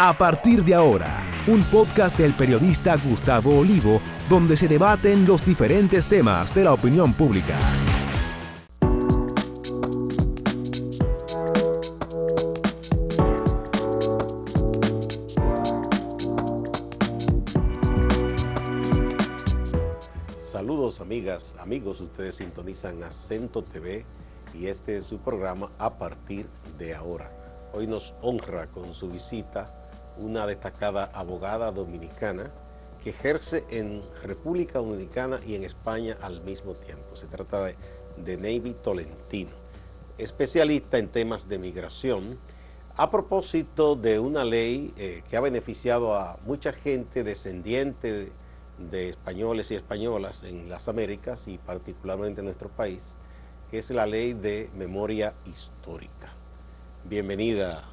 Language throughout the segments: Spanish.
A partir de ahora, un podcast del periodista Gustavo Olivo, donde se debaten los diferentes temas de la opinión pública. Saludos amigas, amigos, ustedes sintonizan Acento TV y este es su programa a partir de ahora. Hoy nos honra con su visita una destacada abogada dominicana que ejerce en República Dominicana y en España al mismo tiempo. Se trata de, de Navy Tolentino, especialista en temas de migración, a propósito de una ley eh, que ha beneficiado a mucha gente descendiente de, de españoles y españolas en las Américas y particularmente en nuestro país, que es la ley de memoria histórica. Bienvenida,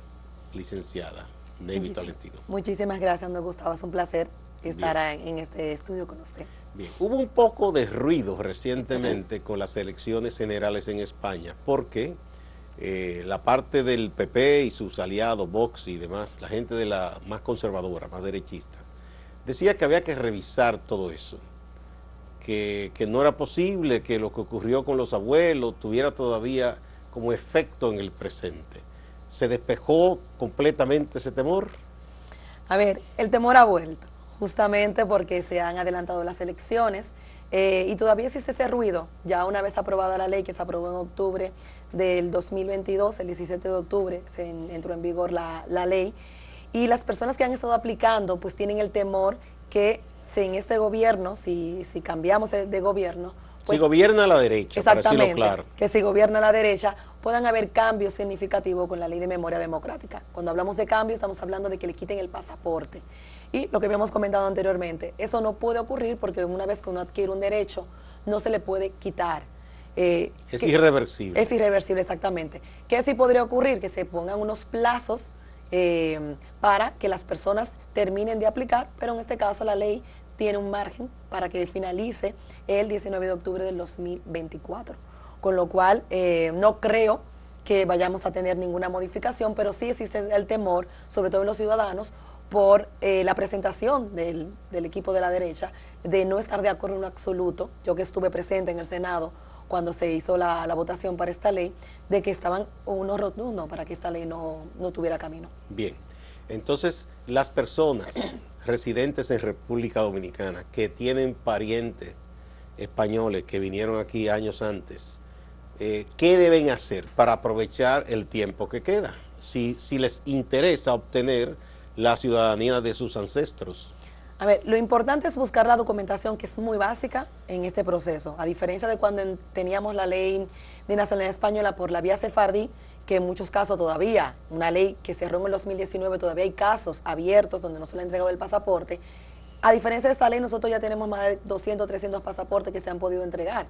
licenciada. Navy Tolentino. Muchísimas gracias, don Gustavo. Es un placer estar en este estudio con usted. Bien. Hubo un poco de ruido recientemente con las elecciones generales en España, porque eh, la parte del PP y sus aliados, Vox y demás, la gente de la más conservadora, más derechista, decía que había que revisar todo eso, que, que no era posible que lo que ocurrió con los abuelos tuviera todavía como efecto en el presente. ¿Se despejó completamente ese temor? A ver, el temor ha vuelto, justamente porque se han adelantado las elecciones eh, y todavía existe ese ruido. Ya una vez aprobada la ley que se aprobó en octubre del 2022, el 17 de octubre se en, entró en vigor la, la ley y las personas que han estado aplicando pues tienen el temor que si en este gobierno, si, si cambiamos de gobierno, pues, si gobierna la derecha, exactamente, para claro. que si gobierna la derecha, puedan haber cambios significativos con la ley de memoria democrática. Cuando hablamos de cambios, estamos hablando de que le quiten el pasaporte. Y lo que habíamos comentado anteriormente, eso no puede ocurrir porque una vez que uno adquiere un derecho, no se le puede quitar. Eh, es que, irreversible. Es irreversible, exactamente. ¿Qué sí podría ocurrir? Que se pongan unos plazos eh, para que las personas terminen de aplicar, pero en este caso la ley tiene un margen para que finalice el 19 de octubre del 2024. Con lo cual, eh, no creo que vayamos a tener ninguna modificación, pero sí existe el temor, sobre todo en los ciudadanos, por eh, la presentación del, equipo de la derecha, de no estar de acuerdo en absoluto. Yo que estuve presente en el Senado cuando se hizo la, la votación para esta ley, de que estaban unos rotundos para que esta ley no, no tuviera camino. Bien, entonces las personas residentes en República Dominicana que tienen parientes españoles que vinieron aquí años antes, eh, ¿qué deben hacer para aprovechar el tiempo que queda? Si, si les interesa obtener la ciudadanía de sus ancestros. A ver, lo importante es buscar la documentación que es muy básica en este proceso. A diferencia de cuando teníamos la ley de nacionalidad española por la vía sefardí, que en muchos casos todavía, una ley que cerró en el 2019, todavía hay casos abiertos donde no se le ha entregado el pasaporte. A diferencia de esta ley, nosotros ya tenemos más de 200, 300 pasaportes que se han podido entregar.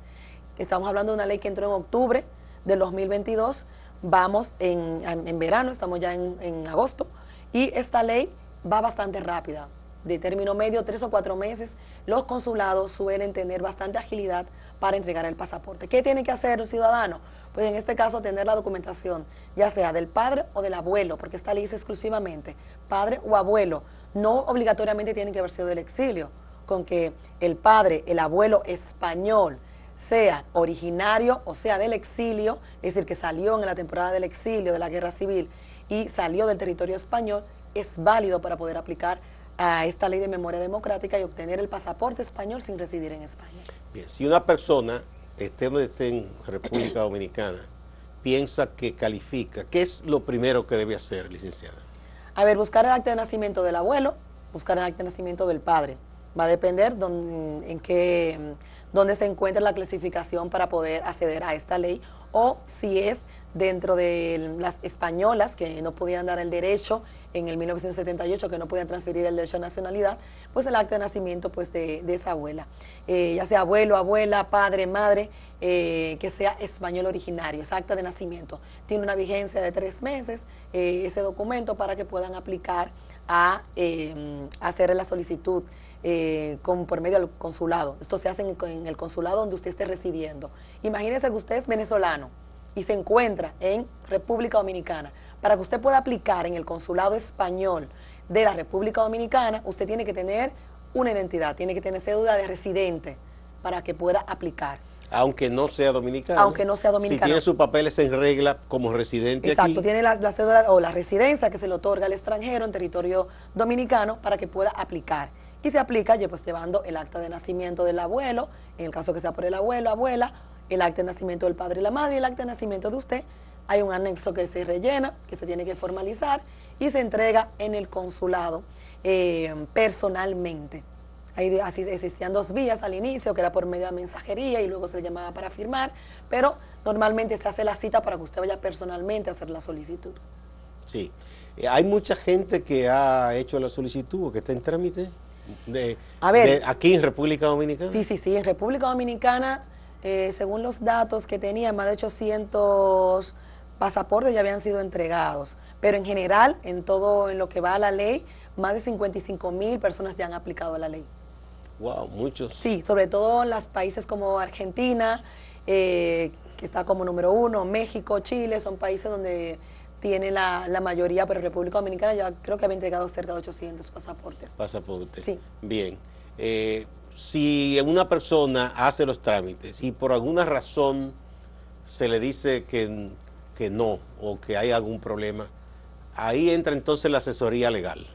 Estamos hablando de una ley que entró en octubre del 2022, vamos en, en verano, estamos ya en agosto, y esta ley va bastante rápida de término medio, tres o cuatro meses, los consulados suelen tener bastante agilidad para entregar el pasaporte. ¿Qué tiene que hacer un ciudadano? Pues en este caso tener la documentación, ya sea del padre o del abuelo, porque esta ley dice exclusivamente padre o abuelo, no obligatoriamente tienen que haber sido del exilio, con que el padre, el abuelo español, sea originario o sea del exilio, es decir, que salió en la temporada del exilio, de la guerra civil, y salió del territorio español, es válido para poder aplicar a esta ley de memoria democrática y obtener el pasaporte español sin residir en España. Bien, si una persona, esté donde esté en República Dominicana, piensa que califica, ¿qué es lo primero que debe hacer, licenciada? A ver, buscar el acta de nacimiento del abuelo, buscar el acta de nacimiento del padre. Va a depender don, en qué, dónde se encuentra la clasificación para poder acceder a esta ley o si es dentro de las españolas que no podían dar el derecho en el 1978, que no podían transferir el derecho a nacionalidad, pues el acta de nacimiento pues de, esa abuela, eh, ya sea abuelo, abuela, padre, madre, eh, que sea español originario, esa acta de nacimiento. Tiene una vigencia de tres meses eh, ese documento para que puedan aplicar a hacer la solicitud con, por medio del consulado. Esto se hace en, en el consulado donde usted esté residiendo. Imagínese que usted es venezolano y se encuentra en República Dominicana, para que usted pueda aplicar en el consulado español de la República Dominicana, usted tiene que tener una identidad, tiene que tener cédula de residente para que pueda aplicar. Aunque no sea dominicano. Aunque no sea dominicano. Si tiene sus papeles en regla como residente Exacto, tiene la, la, cédula o la residencia que se le otorga al extranjero en territorio dominicano para que pueda aplicar. Y se aplica pues, llevando el acta de nacimiento del abuelo, en el caso que sea por el abuelo, abuela, el acta de nacimiento del padre y la madre y el acta de nacimiento de usted. Hay un anexo que se rellena, que se tiene que formalizar y se entrega en el consulado eh, personalmente. Ahí así existían dos vías al inicio, que era por medio de mensajería y luego se llamaba para firmar, pero normalmente se hace la cita para que usted vaya personalmente a hacer la solicitud. Sí. Eh, hay mucha gente que ha hecho la solicitud o que está en trámite de, a ver, aquí en República Dominicana. Sí, sí, sí. En República Dominicana, eh, según los datos que tenía, más de 800 pasaportes ya habían sido entregados. Pero en general, en todo en lo que va a la ley, más de 55 mil personas ya han aplicado a la ley. Wow, muchos. Sí, sobre todo en los países como Argentina, eh, que está como número uno, México, Chile, son países donde tiene la, mayoría, pero República Dominicana ya creo que había entregado cerca de 800 pasaportes. Pasaportes. Sí. Bien. Eh, si una persona hace los trámites y por alguna razón se le dice que, que no o que hay algún problema, ahí entra entonces la asesoría legal.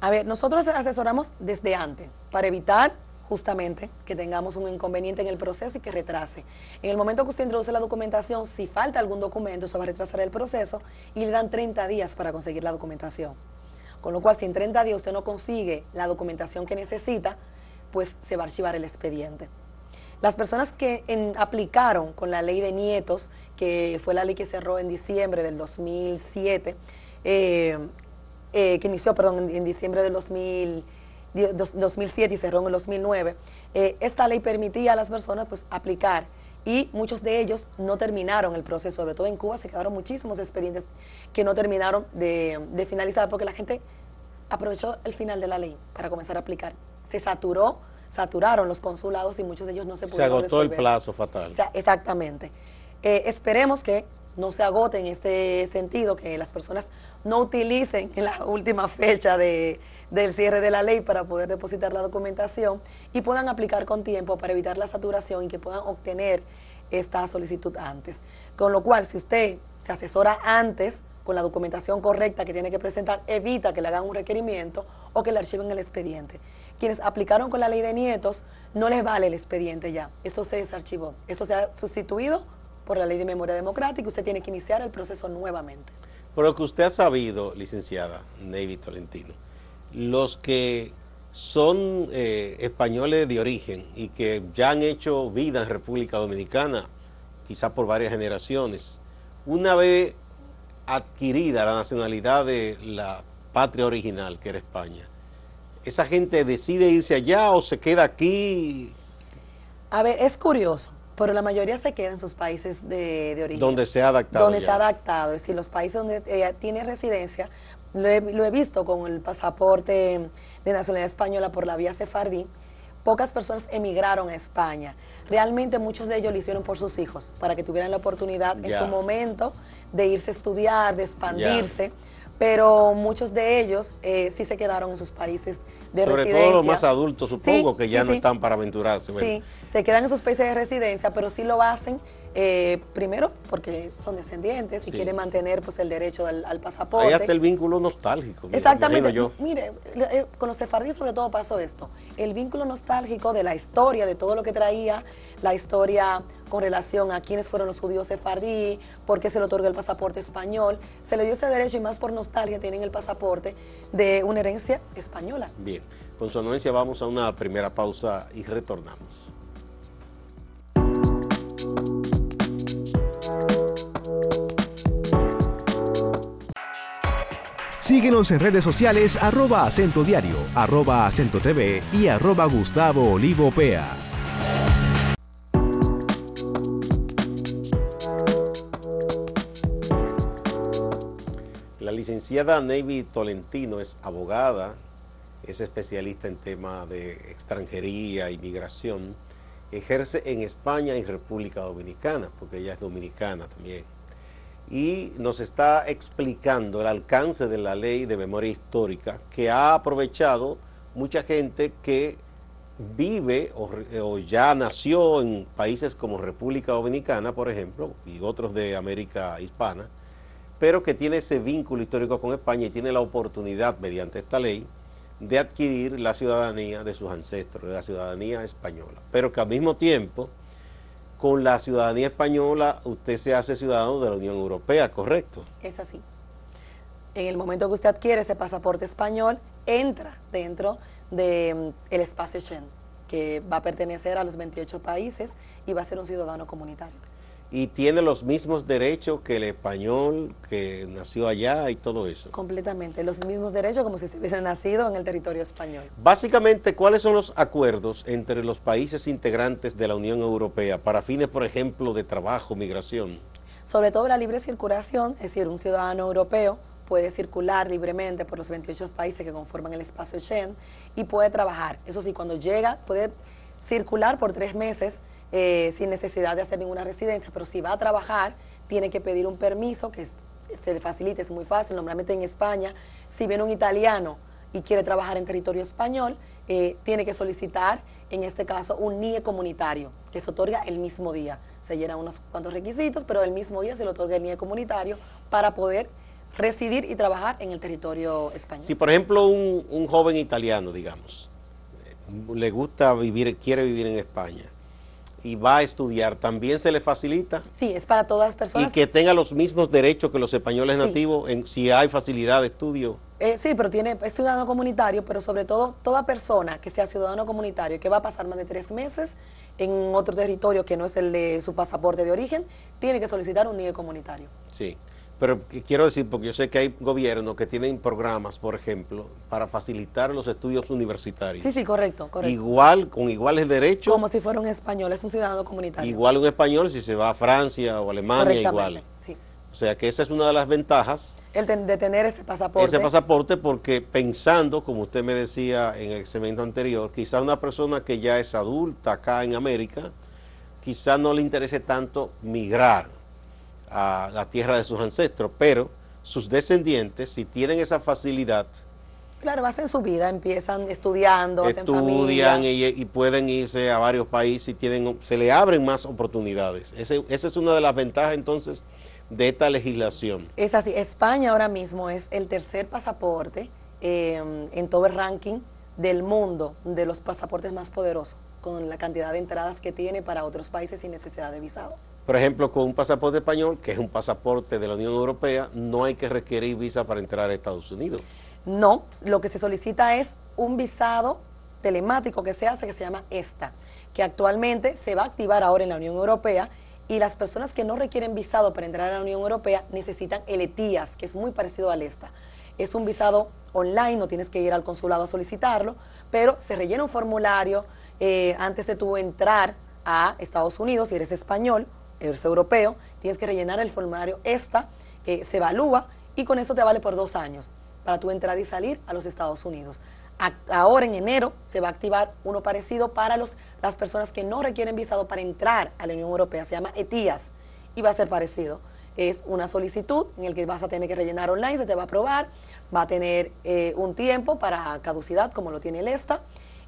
A ver, nosotros asesoramos desde antes para evitar justamente que tengamos un inconveniente en el proceso y que retrase. En el momento que usted introduce la documentación, si falta algún documento, eso va a retrasar el proceso y le dan 30 días para conseguir la documentación. Con lo cual, si en 30 días usted no consigue la documentación que necesita, pues se va a archivar el expediente. Las personas que aplicaron con la ley de nietos, que fue la ley que cerró en diciembre del 2007, eh, eh, que inició, perdón, en, diciembre del 2007 y cerró en el 2009, eh, esta ley permitía a las personas pues aplicar y muchos de ellos no terminaron el proceso, sobre todo en Cuba se quedaron muchísimos expedientes que no terminaron de, finalizar porque la gente aprovechó el final de la ley para comenzar a aplicar. Se saturó, saturaron los consulados y muchos de ellos no se pudieron Se agotó el plazo fatal. exactamente. Eh, esperemos que no se agote en este sentido, que las personas no utilicen en la última fecha de, del cierre de la ley para poder depositar la documentación y puedan aplicar con tiempo para evitar la saturación y que puedan obtener esta solicitud antes. Con lo cual, si usted se asesora antes con la documentación correcta que tiene que presentar, evita que le hagan un requerimiento o que le archiven el expediente. Quienes aplicaron con la ley de nietos, no les vale el expediente ya. Eso se desarchivó. Eso se ha sustituido por la ley de memoria democrática, usted tiene que iniciar el proceso nuevamente. Por lo que usted ha sabido, licenciada Navy Tolentino, los que son eh, españoles de origen y que ya han hecho vida en República Dominicana, quizás por varias generaciones, una vez adquirida la nacionalidad de la patria original, que era España, ¿esa gente decide irse allá o se queda aquí? A ver, es curioso pero la mayoría se queda en sus países de, origen. Donde se ha adaptado. Donde se ha adaptado. Es decir, los países donde eh, tiene residencia, lo he, visto con el pasaporte de nacionalidad española por la vía sefardí, pocas personas emigraron a España. Realmente muchos de ellos lo hicieron por sus hijos, para que tuvieran la oportunidad en su momento de irse a estudiar, de expandirse pero muchos de ellos eh, sí se quedaron en sus países de Sobre residencia. todo los más adultos, supongo, que ya no están para aventurarse. Sí, se quedan en sus países de residencia, pero sí lo hacen eh, primero porque son descendientes y quieren mantener pues el derecho al, pasaporte. Hay hasta el vínculo nostálgico. Exactamente. Mire, eh, con los sefardíes sobre todo pasó esto. El vínculo nostálgico de la historia, de todo lo que traía, la historia con relación a quiénes fueron los judíos sefardí, por qué se le otorga el pasaporte español. Se le dio ese derecho y más por nostalgia tienen el pasaporte de una herencia española. Bien, con su anuencia vamos a una primera pausa y retornamos. Síguenos en redes sociales arroba acento diario, arroba acento TV y arroba Gustavo Olivo Pea. La licenciada Navy Tolentino es abogada, es especialista en temas de extranjería, inmigración ejerce en España y República Dominicana, porque ella es dominicana también. Y nos está explicando el alcance de la ley de memoria histórica que ha aprovechado mucha gente que vive o, ya nació en países como República Dominicana, por ejemplo, y otros de América Hispana, pero que tiene ese vínculo histórico con España y tiene la oportunidad, mediante esta ley, de adquirir la ciudadanía de sus ancestros, de la ciudadanía española. Pero que al mismo tiempo, con la ciudadanía española, usted se hace ciudadano de la Unión Europea, ¿correcto? Es así. En el momento que usted adquiere ese pasaporte español, entra dentro del mm, espacio Schengen, que va a pertenecer a los 28 países y va a ser un ciudadano comunitario y tiene los mismos derechos que el español que nació allá y todo eso. Completamente, los mismos derechos como si hubiese nacido en el territorio español. Básicamente, ¿cuáles son los acuerdos entre los países integrantes de la Unión Europea para fines, por ejemplo, de trabajo, migración? Sobre todo la libre circulación, es decir, un ciudadano europeo puede circular libremente por los 28 países que conforman el espacio Schengen y puede trabajar. Eso sí, cuando llega puede circular por tres meses eh, sin necesidad de hacer ninguna residencia, pero si va a trabajar, tiene que pedir un permiso que se le facilite, es muy fácil, normalmente en España, si viene un italiano y quiere trabajar en territorio español, eh, tiene que solicitar, en este caso, un NIE comunitario, que se otorga el mismo día. Se llenan unos cuantos requisitos, pero el mismo día se le otorga el NIE comunitario para poder residir y trabajar en el territorio español. Si, por ejemplo, un, un joven italiano, digamos, le gusta vivir, quiere vivir en España, y va a estudiar, ¿también se le facilita? Sí, es para todas las personas. Y que tenga los mismos derechos que los españoles nativos en, si hay facilidad de estudio. Eh, sí, pero tiene, es ciudadano comunitario, pero sobre todo toda persona que sea ciudadano comunitario que va a pasar más de tres meses en otro territorio que no es el de su pasaporte de origen, tiene que solicitar un nivel comunitario. Sí. Pero quiero decir, porque yo sé que hay gobiernos que tienen programas, por ejemplo, para facilitar los estudios universitarios. Sí, sí, correcto, correcto. Igual, con iguales derechos. Como si fuera un español, es un ciudadano comunitario. Igual un español si se va a Francia o Alemania, igual. Sí. O sea que esa es una de las ventajas. El de tener ese pasaporte. Ese pasaporte porque pensando, como usted me decía en el segmento anterior, quizá una persona que ya es adulta acá en América, quizá no le interese tanto migrar a la tierra de sus ancestros, pero sus descendientes, si tienen esa facilidad, Claro, hacen su vida, empiezan estudiando, estudian y, y, pueden irse a varios países y tienen, se le abren más oportunidades. Ese, esa es una de las ventajas entonces de esta legislación. Es así, España ahora mismo es el tercer pasaporte em, en todo el ranking del mundo de los pasaportes más poderosos, con la cantidad de entradas que tiene para otros países sin necesidad de visado. Por ejemplo, con un pasaporte español, que es un pasaporte de la Unión Europea, no hay que requerir visa para entrar a Estados Unidos. No, lo que se solicita es un visado telemático que se hace, que se llama ESTA, que actualmente se va a activar ahora en la Unión Europea y las personas que no requieren visado para entrar a la Unión Europea necesitan el ETIAS, que es muy parecido al ESTA. Es un visado online, no tienes que ir al consulado a solicitarlo, pero se rellena un formulario eh, antes de tú entrar a Estados Unidos, si eres español, eres europeo, tienes que rellenar el formulario ESTA, que se evalúa y con eso te vale por dos años para tú entrar y salir a los Estados Unidos. ahora en enero se va a activar uno parecido para los, las personas que no requieren visado para entrar a la Unión Europea, se llama ETIAS y va a ser parecido. Es una solicitud en el que vas a tener que rellenar online, se te va a aprobar, va a tener eh, un tiempo para caducidad como lo tiene el ESTA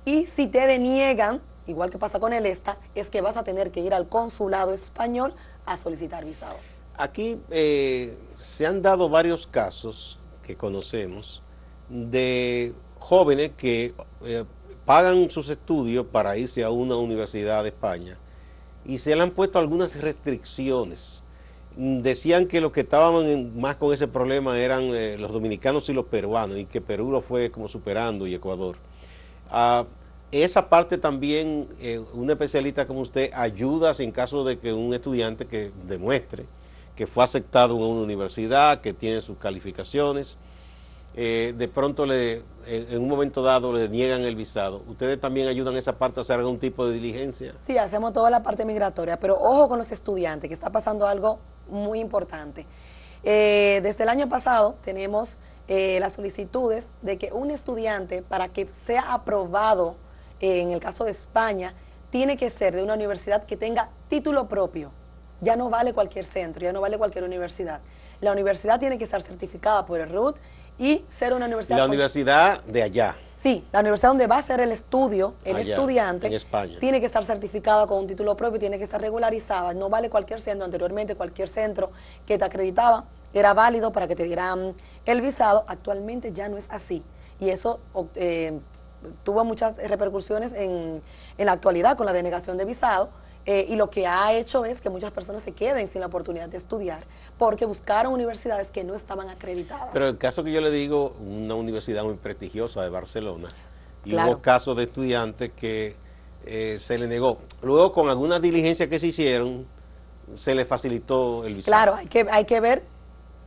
y si te deniegan igual que pasa con el ESTA, es que vas a tener que ir al consulado español a solicitar visado. Aquí eh, se han dado varios casos que conocemos de jóvenes que eh, pagan sus estudios para irse a una universidad de España y se le han puesto algunas restricciones. Decían que los que estaban más con ese problema eran eh, los dominicanos y los peruanos y que Perú lo fue como superando y Ecuador. Ah, esa parte también, eh, un especialista como usted ayuda en caso de que un estudiante que demuestre que fue aceptado en una universidad, que tiene sus calificaciones, eh, de pronto le, en un momento dado le niegan el visado. ¿Ustedes también ayudan esa parte a hacer algún tipo de diligencia? Sí, hacemos toda la parte migratoria, pero ojo con los estudiantes, que está pasando algo muy importante. Eh, desde el año pasado tenemos las solicitudes de que un estudiante, para que sea aprobado en el caso de España, tiene que ser de una universidad que tenga título propio. Ya no vale cualquier centro, ya no vale cualquier universidad. La universidad tiene que estar certificada por el RUT y ser una universidad... La universidad de allá. Sí, la universidad donde va a ser el estudio, el Allá, estudiante, en España. tiene que estar certificada con un título propio, tiene que estar regularizada. No vale cualquier centro, anteriormente cualquier centro que te acreditaba era válido para que te dieran el visado. Actualmente ya no es así. Y eso eh, tuvo muchas repercusiones en, en la actualidad con la denegación de visado eh, y lo que ha hecho es que muchas personas se queden sin la oportunidad de estudiar porque buscaron universidades que no estaban acreditadas. Pero el caso que yo le digo, una universidad muy prestigiosa de Barcelona, y Claro. hubo casos de estudiantes que eh, se le negó. Luego, con algunas diligencias que se hicieron, se le facilitó el visado. Claro, hay que, hay que ver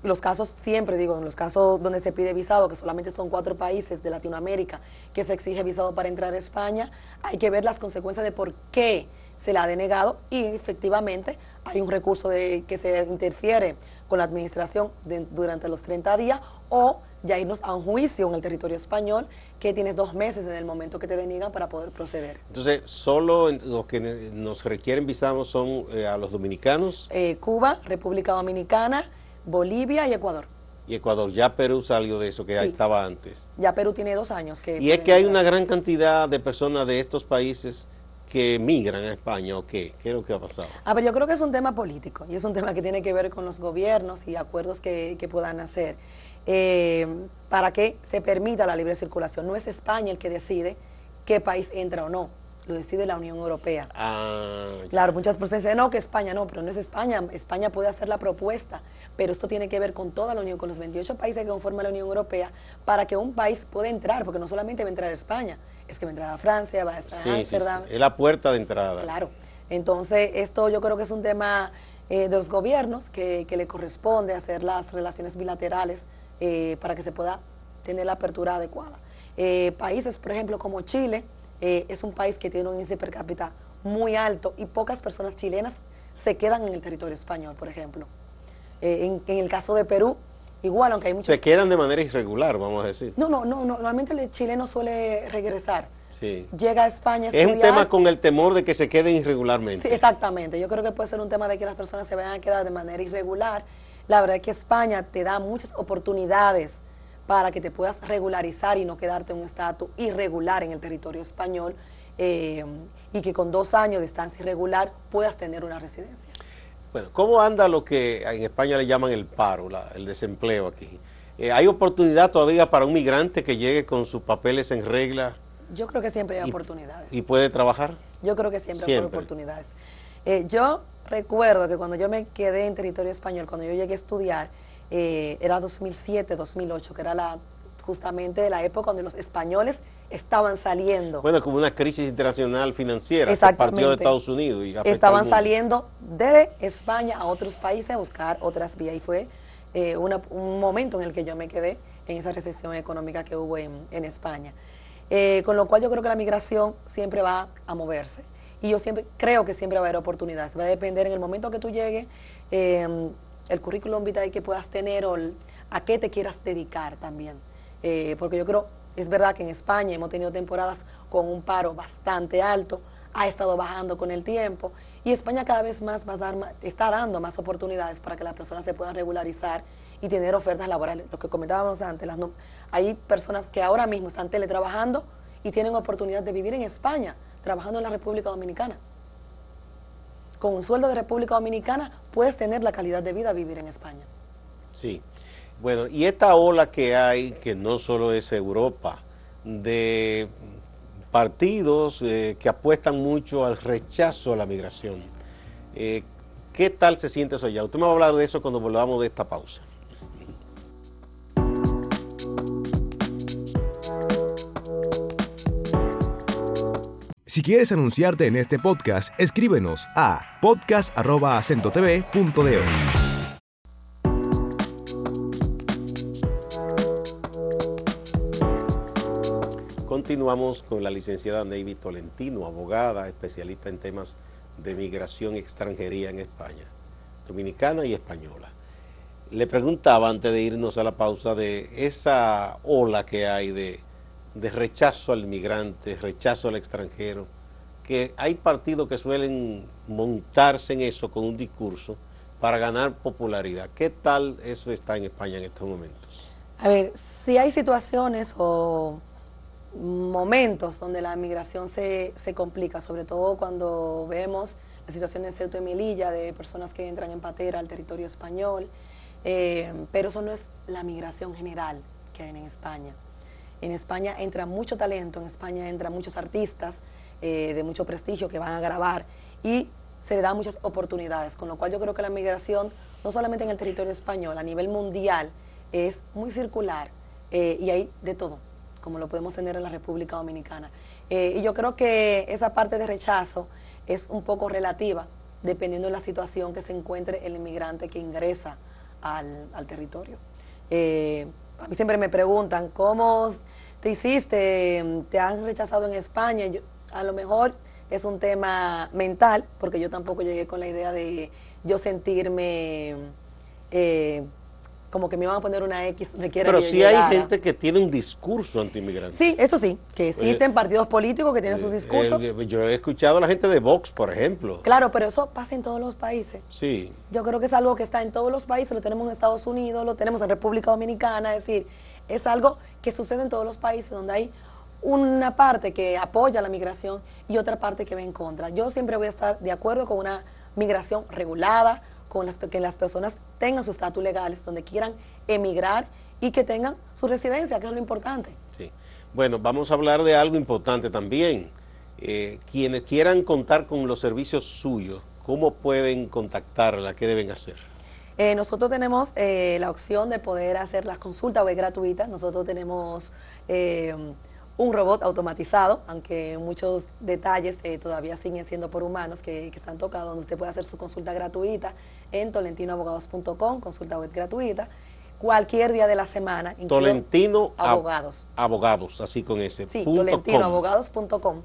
los casos, siempre digo, en los casos donde se pide visado, que solamente son cuatro países de Latinoamérica que se exige visado para entrar a España, hay que ver las consecuencias de por qué se le ha denegado y efectivamente hay un recurso de que se interfiere con la administración de- durante los 30 días o ya irnos a un juicio en el territorio español que tienes dos meses en el momento que te deniegan para poder proceder. Entonces, solo los que nos requieren visados son eh, a los dominicanos Eh, Cuba, República Dominicana, Bolivia y Ecuador. y Ecuador. Ya Perú salió de eso, que Sí. estaba antes. Ya Perú tiene dos años que... Y es que hay entrar. una gran cantidad de personas de estos países que migran a España, ¿o qué? ¿Qué es lo que ha pasado? A ver, yo creo que es un tema político y es un tema que tiene que ver con los gobiernos y acuerdos que, que puedan hacer eh, para que se permita la libre circulación. No es España el que decide qué país entra o no, lo decide la Unión Europea. Ah, Claro, muchas personas dicen, no, que España no, pero no es España. España puede hacer la propuesta, pero esto tiene que ver con toda la Unión, con los 28 países que conforman la Unión Europea, para que un país pueda entrar, porque no solamente va a entrar España, es que va a entrar a Francia, va a entrar a sí, sí, sí. Ámsterdam. Es la puerta de entrada. Claro. Entonces, esto yo creo que es un tema eh, de los gobiernos que, que le corresponde hacer las relaciones bilaterales eh, para que se pueda tener la apertura adecuada. Eh, países, por ejemplo, como Chile, eh, es un país que tiene un índice per cápita muy alto y pocas personas chilenas se quedan en el territorio español, por ejemplo. Eh, en, en el caso de Perú, igual, aunque hay muchos... Se quedan de manera irregular, vamos a decir. No, no, no, no, normalmente el chileno suele regresar. Sí. Llega a España a Es un tema con el temor de que se queden irregularmente. Sí, exactamente. Yo creo que puede ser un tema de que las personas se vayan a quedar de manera irregular. La verdad es que España te da muchas oportunidades para que te puedas regularizar y no quedarte en un estatus irregular en el territorio español eh, y que con dos años de estancia irregular puedas tener una residencia. Bueno, ¿cómo anda lo que en España le llaman el paro, la- el desempleo aquí? Eh, ¿Hay oportunidad todavía para un migrante que llegue con sus papeles en regla Yo creo que siempre hay Y- oportunidades. y puede trabajar? Yo creo que siempre, hay oportunidades. Eh, yo recuerdo que cuando yo me quedé en territorio español, cuando yo llegué a estudiar, eh, era 2007, 2008, que era la, justamente la época donde los españoles estaban saliendo. Bueno, como una crisis internacional financiera que partió de Estados Unidos y estaban saliendo de España a otros países a buscar otras vías y fue eh, una- un momento en el que yo me quedé en esa recesión económica que hubo en, en España. Eh, con lo cual yo creo que la migración siempre va a moverse y yo siempre creo que siempre va a haber oportunidades. Va a depender en el momento que tú llegues, eh, el currículum vitae que puedas tener o a qué te quieras dedicar también. Eh, porque yo creo, es verdad que en España hemos tenido temporadas con un paro bastante alto, ha estado bajando con el tiempo y España cada vez más va a dar está dando más oportunidades para que las personas se puedan regularizar y tener ofertas laborales. Lo que comentábamos antes, hay personas que ahora mismo están teletrabajando y tienen oportunidad de vivir en España, trabajando en la República Dominicana. Con un sueldo de República Dominicana puedes tener la calidad de vida vivir en España. Sí. Bueno, y esta ola que hay, que no solo es Europa, de partidos eh, que apuestan mucho al rechazo a la migración. Eh, ¿Qué tal se siente eso allá? Usted me va a hablar de eso cuando volvamos de esta pausa. Si quieres anunciarte en este podcast, escríbenos a podcast.acentotv.de. Continuamos con la licenciada Navy Tolentino, abogada, especialista en temas de migración y extranjería en España, dominicana y española. Le preguntaba antes de irnos a la pausa de esa ola que hay de, de rechazo al migrante, rechazo al extranjero. que hay partidos que suelen montarse en eso con un discurso para ganar popularidad. ¿Qué tal eso está en España en estos momentos? A ver, si hay situaciones o momentos donde la migración se, complica, sobre todo cuando vemos la situación de Ceuta y Melilla, de personas que entran en patera al territorio español, eh, pero eso no es la migración general que hay en España. En España entra mucho talento, en España entran muchos artistas eh, de mucho prestigio que van a grabar y se le dan muchas oportunidades, con lo cual yo creo que la migración, no solamente en el territorio español, a nivel mundial, es muy circular eh, y hay de todo como lo podemos tener en la República Dominicana. Eh, y yo creo que esa parte de rechazo es un poco relativa, dependiendo de la situación que se encuentre el inmigrante que ingresa al, territorio. A mí siempre me preguntan, ¿cómo te hiciste? ¿Te han rechazado en España? a lo mejor es un tema mental, porque yo tampoco llegué con la idea de yo sentirme... Eh, como que me iban a poner una X donde quiera Pero sí hay gente que tiene un discurso anti-inmigrante. Sí, eso sí, que existen partidos políticos que tienen sus eh, discursos. yo he escuchado a la gente de Vox, por ejemplo. Claro, pero eso pasa en todos los países. Sí. Yo creo que es algo que está en todos los países, lo tenemos en Estados Unidos, lo tenemos en República Dominicana, es decir, es algo que sucede en todos los países donde hay una parte que apoya la migración y otra parte que va en contra. Yo siempre voy a estar de acuerdo con una migración regulada, con las, que las personas tengan sus estatus legales, donde quieran emigrar y que tengan su residencia, que es lo importante. Sí. Bueno, vamos a hablar de algo importante también. Eh, quienes quieran contar con los servicios suyos, ¿cómo pueden contactarla? ¿Qué deben hacer? Eh, nosotros tenemos eh, la opción de poder hacer las consultas web gratuitas. Nosotros tenemos un robot automatizado, aunque muchos detalles eh, todavía siguen siendo por humanos que, están tocados, donde usted puede hacer su consulta gratuita en tolentinoabogados.com, consulta web gratuita, cualquier día de la semana. Tolentino Abogados. Abogados, así con ese. Sí, tolentinoabogados.com,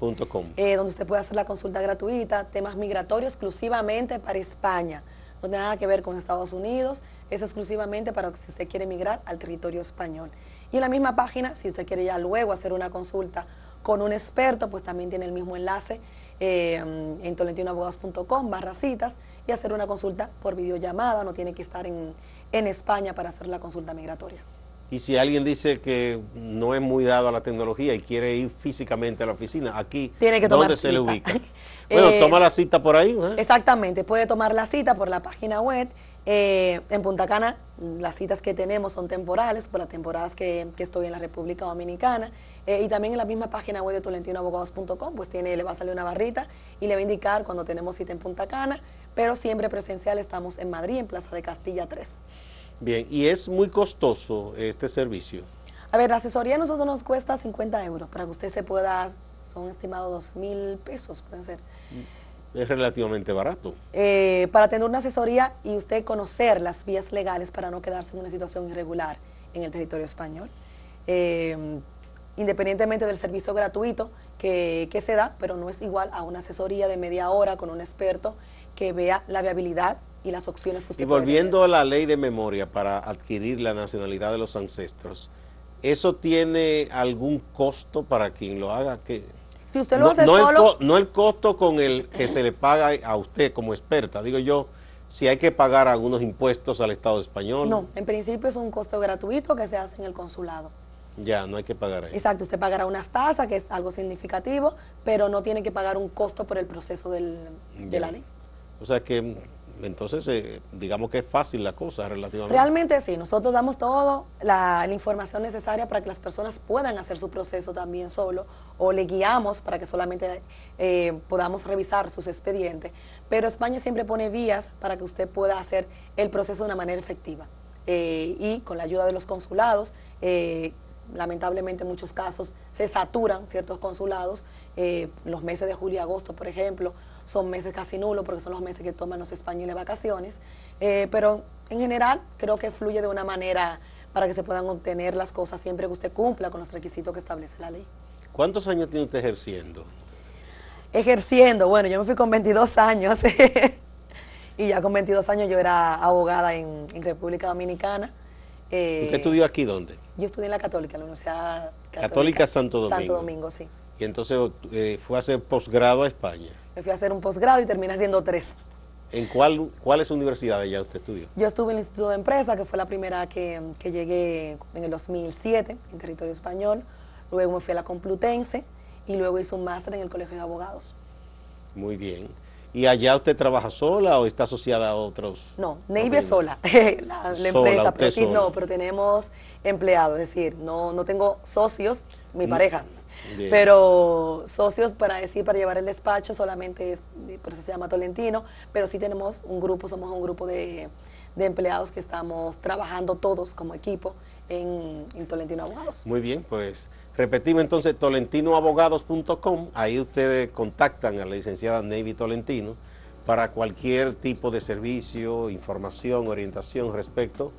eh, donde usted puede hacer la consulta gratuita, temas migratorios exclusivamente para España, no tiene nada que ver con Estados Unidos, es exclusivamente para si usted quiere emigrar al territorio español. Y en la misma página, si usted quiere ya luego hacer una consulta con un experto, pues también tiene el mismo enlace eh, en tolentinoabogados.com barra citas y hacer una consulta por videollamada, no tiene que estar en, España para hacer la consulta migratoria. Y si alguien dice que no es muy dado a la tecnología y quiere ir físicamente a la oficina, aquí, tiene que ¿dónde se le ubica? Bueno, eh, toma la cita por ahí. ¿eh? Exactamente, puede tomar la cita por la página web eh, en Punta Cana, las citas que tenemos son temporales, por las temporadas que, estoy en la República Dominicana. Eh, y también en la misma página web de tolentinoabogados.com, pues tiene, le va a salir una barrita y le va a indicar cuando tenemos cita en Punta Cana, pero siempre presencial estamos en Madrid, en Plaza de Castilla 3. Bien, ¿y es muy costoso este servicio? A ver, la asesoría a nosotros nos cuesta 50 euros para que usted se pueda, son estimados 2 mil pesos, pueden ser. Mm es relativamente barato. Eh, para tener una asesoría y usted conocer las vías legales para no quedarse en una situación irregular en el territorio español. Eh, independientemente del servicio gratuito que, se da, pero no es igual a una asesoría de media hora con un experto que vea la viabilidad y las opciones que usted Y volviendo a la ley de memoria para adquirir la nacionalidad de los ancestros, ¿eso tiene algún costo para quien lo haga? que si usted lo hace solo... El no el costo con el que se le paga a usted como experta, digo yo, si hay que pagar algunos impuestos al Estado español. No, en principio es un costo gratuito que se hace en el consulado. Ya, no hay que pagar ahí. Exacto, usted pagará unas tasas, que es algo significativo, pero no tiene que pagar un costo por el proceso del, de la ley. O sea que entonces, eh, digamos que es fácil la cosa relativamente. Realmente sí, nosotros damos toda la, información necesaria para que las personas puedan hacer su proceso también solo o le guiamos para que solamente eh, podamos revisar sus expedientes. Pero España siempre pone vías para que usted pueda hacer el proceso de una manera efectiva. Eh, y con la ayuda de los consulados, lamentablemente en muchos casos se saturan ciertos consulados, los meses de julio y agosto, por ejemplo, son meses casi nulos porque son los meses que toman los españoles vacaciones, eh, pero en general creo que fluye de una manera para que se puedan obtener las cosas siempre que usted cumpla con los requisitos que establece la ley. ¿Cuántos años tiene usted ejerciendo? Ejerciendo, bueno, yo me fui con 22 años y ya con 22 años yo era abogada en, República Dominicana. Eh, ¿Usted estudió aquí dónde? Yo estudié en la Católica, en la Universidad Católica, Católica Santo Domingo. Santo Domingo, sí. Y entonces eh, fue a hacer posgrado a España. Me fui a hacer un posgrado y terminé haciendo tres. ¿En cuál, cuáles universidades ya usted estudió? Yo estuve en el Instituto de Empresa, que fue la primera que, que llegué en el 2007, en territorio español. Luego me fui a la Complutense y luego hice un máster en el Colegio de Abogados. Muy bien. ¿Y allá usted trabaja sola o está asociada a otros? No, Navy es sola, la, la Sola, empresa, pero sí, sola. no, pero tenemos empleados, es decir, no, no tengo socios, mi Mm, pareja, bien. pero socios para decir, para llevar el despacho solamente es, por eso se llama Tolentino, pero sí tenemos un grupo, somos un grupo de, de empleados que estamos trabajando todos como equipo en, en Tolentino Abogados. Muy bien, pues repetimos entonces tolentinoabogados.com, ahí ustedes contactan a la licenciada Navy Tolentino para cualquier tipo de servicio, información, orientación respecto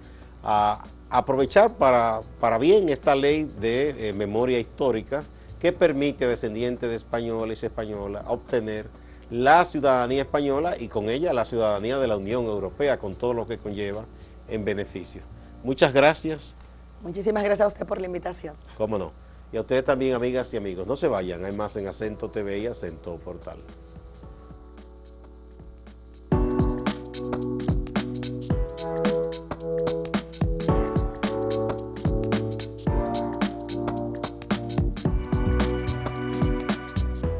a aprovechar para, para bien esta ley de eh, memoria histórica que permite a descendientes de españoles y españolas obtener la ciudadanía española y con ella la ciudadanía de la Unión Europea con todo lo que conlleva en beneficio. Muchas gracias. Muchísimas gracias a usted por la invitación. Cómo no. Y a ustedes también, amigas y amigos, no se vayan, hay más en Acento TV y Acento Portal.